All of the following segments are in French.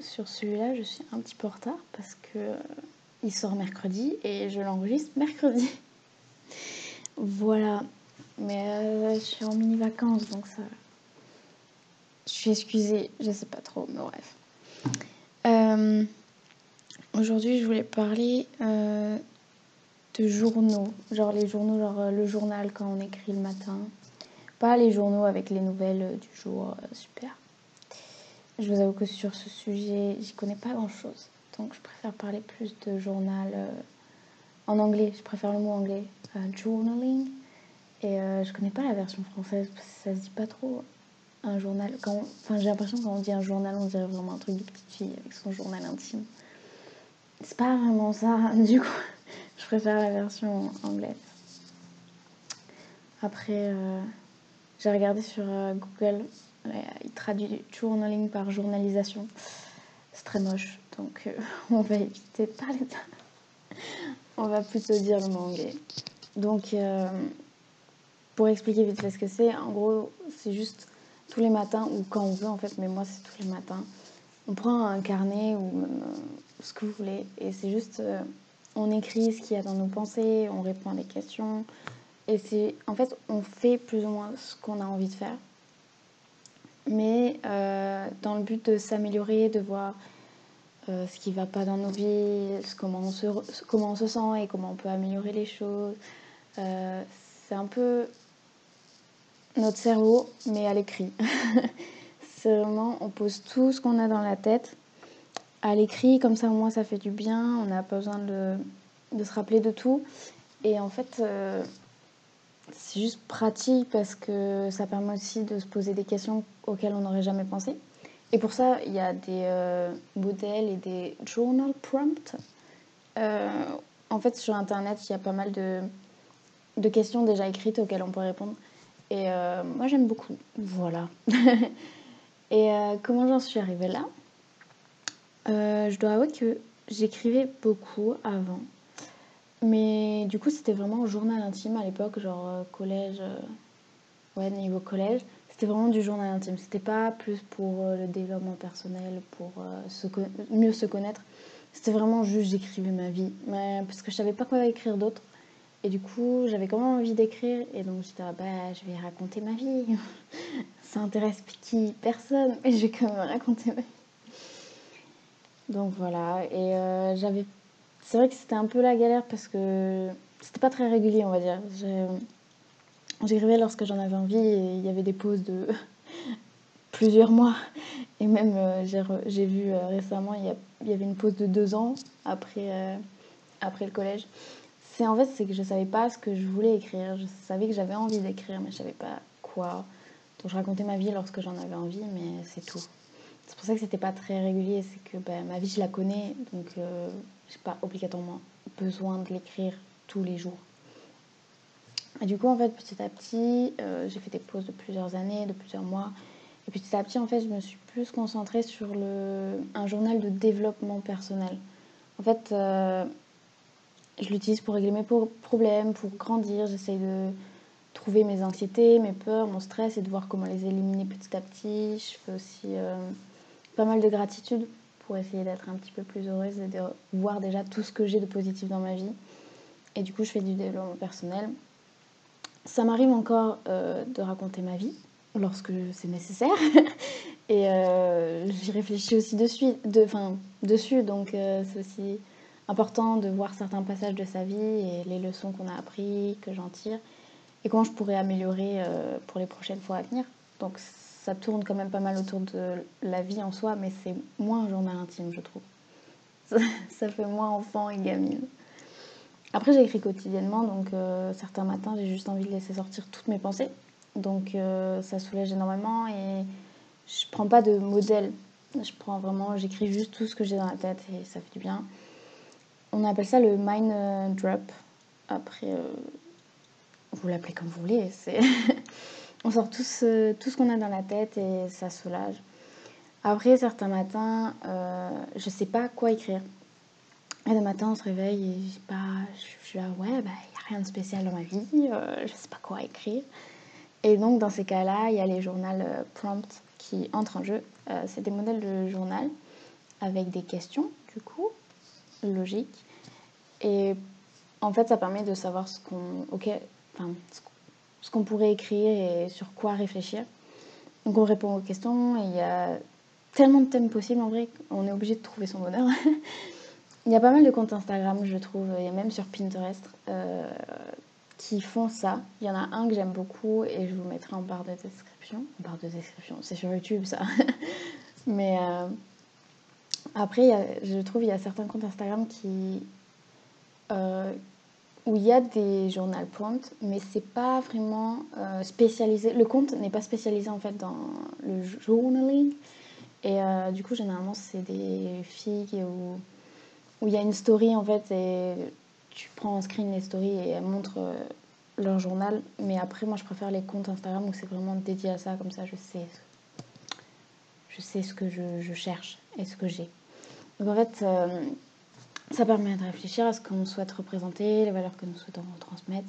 sur celui-là, je suis un petit peu en retard parce que euh, il sort mercredi et je l'enregistre mercredi. voilà. Mais euh, je suis en mini vacances donc ça. Je suis excusée, je sais pas trop, mais bref. Aujourd'hui, je voulais parler de journaux, genre les journaux, genre le journal quand on écrit le matin pas les journaux avec les nouvelles euh, du jour, euh, super. Je vous avoue que sur ce sujet, j'y connais pas grand chose. Donc je préfère parler plus de journal euh, en anglais. Je préfère le mot anglais, journaling. Et je connais pas la version française parce que ça se dit pas trop un journal. Enfin, j'ai l'impression quand on dit un journal, on dirait vraiment un truc de petite fille avec son journal intime. C'est pas vraiment ça. Du coup, je préfère la version anglaise. Après, j'ai regardé sur euh, Google, il traduit journaling par journalisation. C'est très moche, donc euh, on va éviter de parler. On va plutôt dire le mot anglais. Donc, euh, pour expliquer vite fait ce que c'est, en gros, c'est juste tous les matins, ou quand on veut en fait, mais moi c'est tous les matins. On prend un carnet ou même ce que vous voulez, et c'est juste, on écrit ce qu'il y a dans nos pensées, on répond à des questions, et c'est, en fait, on fait plus ou moins ce qu'on a envie de faire. Mais euh, dans le but de s'améliorer, de voir euh, ce qui ne va pas dans nos vies, comment on, se, sent et comment on peut améliorer les choses. Euh, c'est un peu notre cerveau, mais à l'écrit. c'est vraiment, on pose tout ce qu'on a dans la tête à l'écrit, comme ça au moins ça fait du bien, on n'a pas besoin de, de, se rappeler de tout. Et en fait, c'est juste pratique parce que ça permet aussi de se poser des questions auxquelles on n'aurait jamais pensé. Et pour ça, il y a des euh, modèles et des journal prompts. Euh, en fait, sur Internet, il y a pas mal de, de, questions déjà écrites auxquelles on peut répondre. Et euh, moi, j'aime beaucoup. Voilà. et comment j'en suis arrivée là? Je dois avouer que j'écrivais beaucoup avant. Mais du coup, c'était vraiment un journal intime à l'époque, genre euh, collège, euh, ouais, niveau collège. C'était vraiment du journal intime. C'était pas plus pour euh, le développement personnel, pour mieux se connaître. C'était vraiment juste j'écrivais ma vie. Mais, parce que je savais pas quoi écrire d'autre. Et du coup, j'avais quand même envie d'écrire. Et donc, j'étais, ah, bah, je vais raconter ma vie. Ça intéresse qui? Personne. Mais je vais quand même raconter ma vie. Donc voilà. Et j'avais c'est vrai que c'était un peu la galère parce que c'était pas très régulier, on va dire. J'écrivais lorsque j'en avais envie et il y avait des pauses de plusieurs mois. Et même, euh, j'ai vu euh, récemment, il y, avait une pause de deux ans après, euh, après le collège. En fait, c'est que je savais pas ce que je voulais écrire. Je savais que j'avais envie d'écrire, mais je savais pas quoi. Donc je racontais ma vie lorsque j'en avais envie, mais c'est tout. C'est pour ça que c'était pas très régulier, c'est que ben, ma vie je la connais, donc euh, j'ai pas obligatoirement besoin de l'écrire tous les jours. Et du coup en fait petit à petit, euh, j'ai fait des pauses de plusieurs années, de plusieurs mois, et petit à petit en fait je me suis plus concentrée sur le, un journal de développement personnel. En fait, euh, je l'utilise pour régler mes problèmes, pour grandir, j'essaye de trouver mes anxiétés, mes peurs, mon stress et de voir comment les éliminer petit à petit. Je fais aussi pas mal de gratitude pour essayer d'être un petit peu plus heureuse et de voir déjà tout ce que j'ai de positif dans ma vie. Et du coup, je fais du développement personnel. Ça m'arrive encore euh, de raconter ma vie lorsque c'est nécessaire. et euh, j'y réfléchis aussi dessus, de, dessus. Donc euh, c'est aussi important de voir certains passages de sa vie et les leçons qu'on a appris, que j'en tire, et comment je pourrais améliorer pour les prochaines fois à venir. Donc ça tourne quand même pas mal autour de la vie en soi, mais c'est moins un journal intime, je trouve. Ça, fait moins enfant et gamine. Après, j'écris quotidiennement, donc euh, certains matins, j'ai juste envie de laisser sortir toutes mes pensées. Donc euh, ça soulage énormément et je prends pas de modèle. Je prends vraiment, j'écris juste tout ce que j'ai dans la tête et ça fait du bien. On appelle ça le mind euh, drop. Après, vous l'appelez comme vous voulez. C'est on sort tout ce, tout ce qu'on a dans la tête et ça soulage. Après, certains matins, euh, je sais pas quoi écrire. Et le matin, on se réveille et je, pas, je suis là, ouais, il bah, n'y a rien de spécial dans ma vie, euh, je sais pas quoi écrire. Et donc, dans ces cas-là, il y a les journaux euh, prompts qui entrent en jeu. c'est des modèles de journal avec des questions, du coup, logiques. Et en fait, ça permet de savoir ce qu'on enfin, ce qu'on pourrait écrire et sur quoi réfléchir. Donc on répond aux questions et il y a tellement de thèmes possibles en vrai, on est obligé de trouver son bonheur. il y a pas mal de comptes Instagram, je trouve, et même sur Pinterest, euh, qui font ça. Il y en a un que j'aime beaucoup et je vous mettrai en barre de description. En barre de description, c'est sur YouTube ça. Mais euh, après, je trouve il y a certains comptes Instagram qui, euh, où il y a des journal prompts, mais c'est pas vraiment euh, spécialisé. Le compte n'est pas spécialisé en fait dans le journaling. Et euh, du coup, généralement, c'est des filles où, où il y a une story en fait et tu prends en screen les stories et elles montrent euh, leur journal. Mais après, moi, je préfère les comptes Instagram où c'est vraiment dédié à ça, comme ça, je sais, je sais ce que je, je cherche et ce que j'ai. Donc en fait ça permet de réfléchir à ce qu'on souhaite représenter, les valeurs que nous souhaitons transmettre.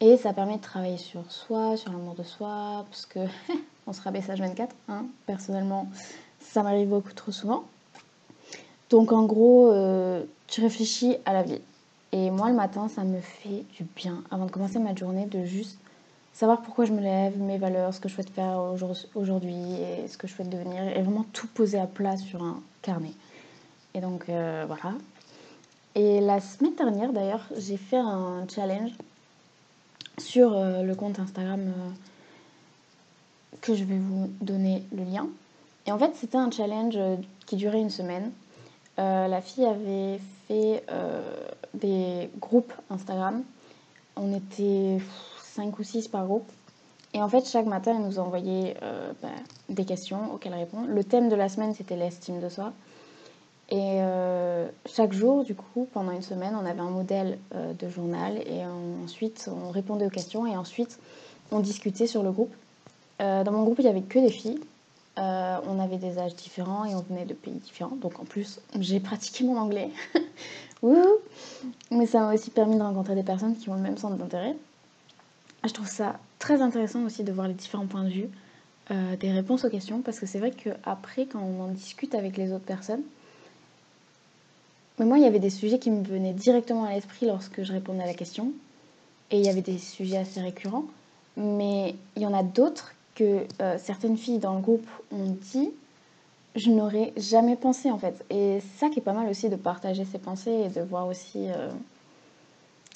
Et ça permet de travailler sur soi, sur l'amour de soi, parce que on se rabaisse à 24. Hein. Personnellement, ça m'arrive beaucoup trop souvent. Donc en gros, euh, tu réfléchis à la vie. Et moi, le matin, ça me fait du bien, avant de commencer ma journée, de juste savoir pourquoi je me lève, mes valeurs, ce que je souhaite faire aujourd'hui, et ce que je souhaite devenir, et vraiment tout poser à plat sur un carnet. Et donc euh, voilà, et la semaine dernière, d'ailleurs, j'ai fait un challenge sur euh, le compte Instagram euh, que je vais vous donner le lien. Et en fait, c'était un challenge qui durait une semaine. la fille avait fait des groupes Instagram. On était 5 ou 6 par groupe. Et en fait, chaque matin, elle nous envoyait bah, des questions auxquelles répondre. Le thème de la semaine, c'était l'estime de soi. Et euh, chaque jour, du coup, pendant une semaine, on avait un modèle euh, de journal et ensuite on répondait aux questions et ensuite on discutait sur le groupe. Euh, dans mon groupe, il n'y avait que des filles. on avait des âges différents et on venait de pays différents. Donc en plus, j'ai pratiqué mon anglais. Mais ça m'a aussi permis de rencontrer des personnes qui ont le même centre d'intérêt. Je trouve ça très intéressant aussi de voir les différents points de vue des réponses aux questions parce que c'est vrai qu'après, quand on en discute avec les autres personnes, mais moi, il y avait des sujets qui me venaient directement à l'esprit lorsque je répondais à la question. Et il y avait des sujets assez récurrents. Mais il y en a d'autres que euh, certaines filles dans le groupe ont dit, je n'aurais jamais pensé en fait. Et ça qui est pas mal aussi de partager ses pensées et de voir aussi euh,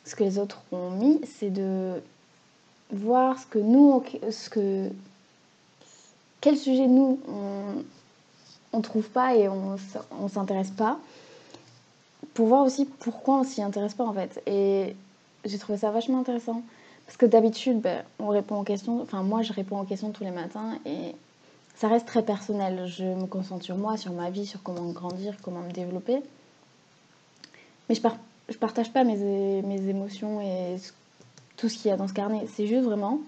ce que les autres ont mis, c'est de voir ce que nous, ce que, quel sujet nous on, ne trouve pas et on, on s'intéresse pas pour voir aussi pourquoi on s'y intéresse pas en fait. Et j'ai trouvé ça vachement intéressant. Parce que d'habitude, ben, on répond aux questions, enfin moi je réponds aux questions tous les matins et ça reste très personnel. Je me concentre sur moi, sur ma vie, sur comment grandir, comment me développer. Mais je, par je partage pas mes, mes émotions et tout ce qu'il y a dans ce carnet. C'est juste vraiment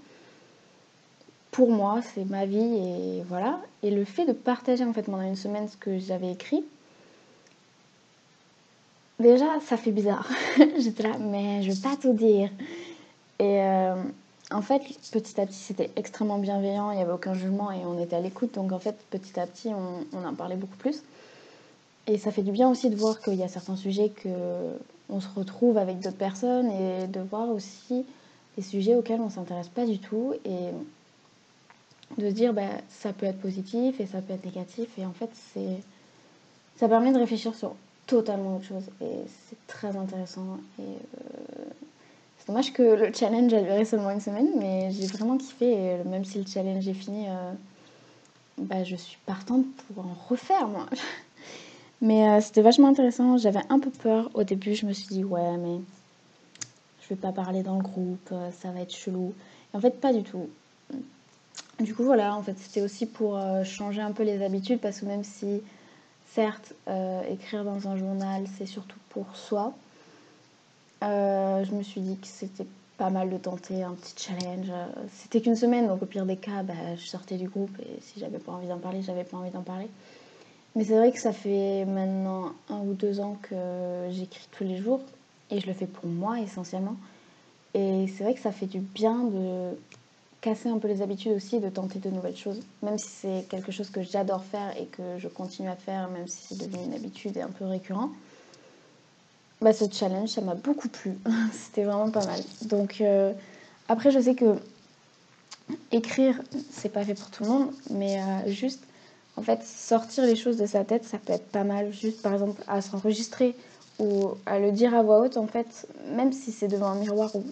pour moi, c'est ma vie et voilà. Et le fait de partager en fait pendant une semaine ce que j'avais écrit, Déjà, ça fait bizarre. J'étais là, mais je vais pas tout dire. Et euh, en fait, petit à petit, c'était extrêmement bienveillant, il n'y avait aucun jugement et on était à l'écoute. Donc en fait, petit à petit, on, en parlait beaucoup plus. Et ça fait du bien aussi de voir qu'il y a certains sujets que on se retrouve avec d'autres personnes et de voir aussi des sujets auxquels on ne s'intéresse pas du tout et de se dire bah, ça peut être positif et ça peut être négatif et en fait c'est ça permet de réfléchir sur totalement autre chose et c'est très intéressant et euh, c'est dommage que le challenge a duré seulement une semaine mais j'ai vraiment kiffé et même si le challenge est fini euh, bah, je suis partante pour en refaire moi. Mais euh, c'était vachement intéressant j'avais un peu peur au début je me suis dit ouais mais je vais pas parler dans le groupe ça va être chelou. Et en fait pas du tout. Du coup voilà en fait c'était aussi pour changer un peu les habitudes parce que même si Certes, euh, écrire dans un journal, c'est surtout pour soi. Euh, je me suis dit que c'était pas mal de tenter un petit challenge. C'était qu'une semaine, donc au pire des cas, bah, je sortais du groupe et si j'avais pas envie d'en parler, j'avais pas envie d'en parler. Mais c'est vrai que ça fait maintenant un ou deux ans que j'écris tous les jours et je le fais pour moi essentiellement. Et c'est vrai que ça fait du bien de casser un peu les habitudes aussi, de tenter de nouvelles choses. Même si c'est quelque chose que j'adore faire et que je continue à faire, même si c'est devenu une habitude et un peu récurrent. Bah, ce challenge, ça m'a beaucoup plu. C'était vraiment pas mal. Donc, euh, après, je sais que écrire, c'est pas fait pour tout le monde, mais euh, juste, en fait, sortir les choses de sa tête, ça peut être pas mal. Juste, par exemple, à s'enregistrer ou à le dire à voix haute, en fait, même si c'est devant un miroir ou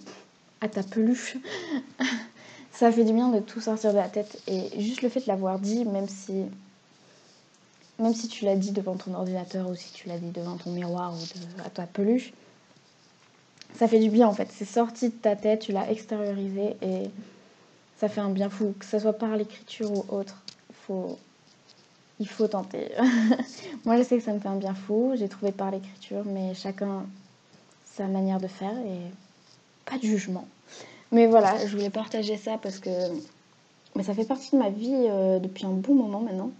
à ta peluche, ça fait du bien de tout sortir de la tête. Et juste le fait de l'avoir dit, même si, même si tu l'as dit devant ton ordinateur ou si tu l'as dit devant ton miroir ou à ta peluche, ça fait du bien en fait. C'est sorti de ta tête, tu l'as extériorisé et ça fait un bien fou, que ce soit par l'écriture ou autre. Faut, il faut tenter. Moi, je sais que ça me fait un bien fou. J'ai trouvé par l'écriture, mais chacun sa manière de faire et pas de jugement. Mais voilà, je voulais partager ça parce que mais ça fait partie de ma vie euh, depuis un bon moment maintenant.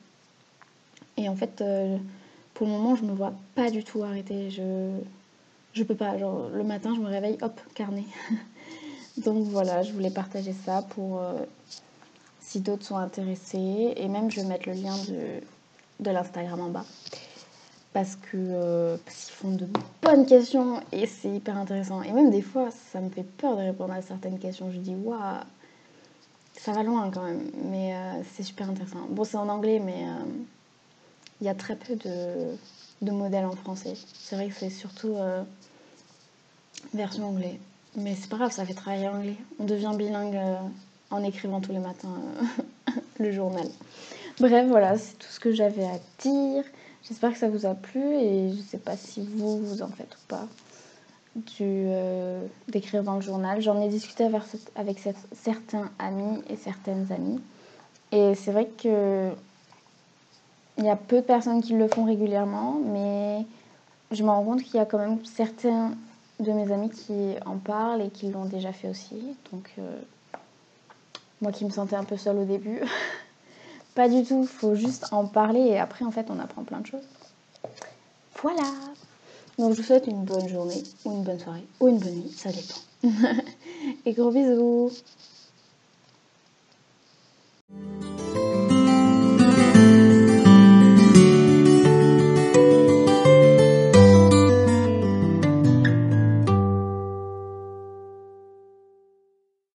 Et en fait, euh, pour le moment, je me vois pas du tout arrêter. Je je peux pas. Genre, le matin, je me réveille, hop, carnet. Donc voilà, je voulais partager ça pour euh, si d'autres sont intéressés. Et même, je vais mettre le lien de, de l'Instagram en bas. Parce que euh, qu'ils font de bonnes questions et c'est hyper intéressant. Et même des fois, ça me fait peur de répondre à certaines questions. Je dis, waouh, ça va loin quand même. Mais euh, c'est super intéressant. Bon, c'est en anglais, mais il y a très peu de, de modèles en français. C'est vrai que c'est surtout version anglais. Mais c'est pas grave, ça fait travailler anglais. On devient bilingue euh, en écrivant tous les matins euh, le journal. Bref, voilà, c'est tout ce que j'avais à dire. J'espère que ça vous a plu et je sais pas si vous vous en faites ou pas euh, d'écrire dans le journal. J'en ai discuté avec, avec certains amis et certaines amies. Et c'est vrai que il y a peu de personnes qui le font régulièrement, mais je me rends compte qu'il y a quand même certains de mes amis qui en parlent et qui l'ont déjà fait aussi. Donc, euh, moi qui me sentais un peu seule au début, pas du tout, faut juste en parler et après, en fait, on apprend plein de choses. Voilà! Donc, je vous souhaite une bonne journée, ou une bonne soirée, ou une bonne nuit, ça dépend. et gros bisous!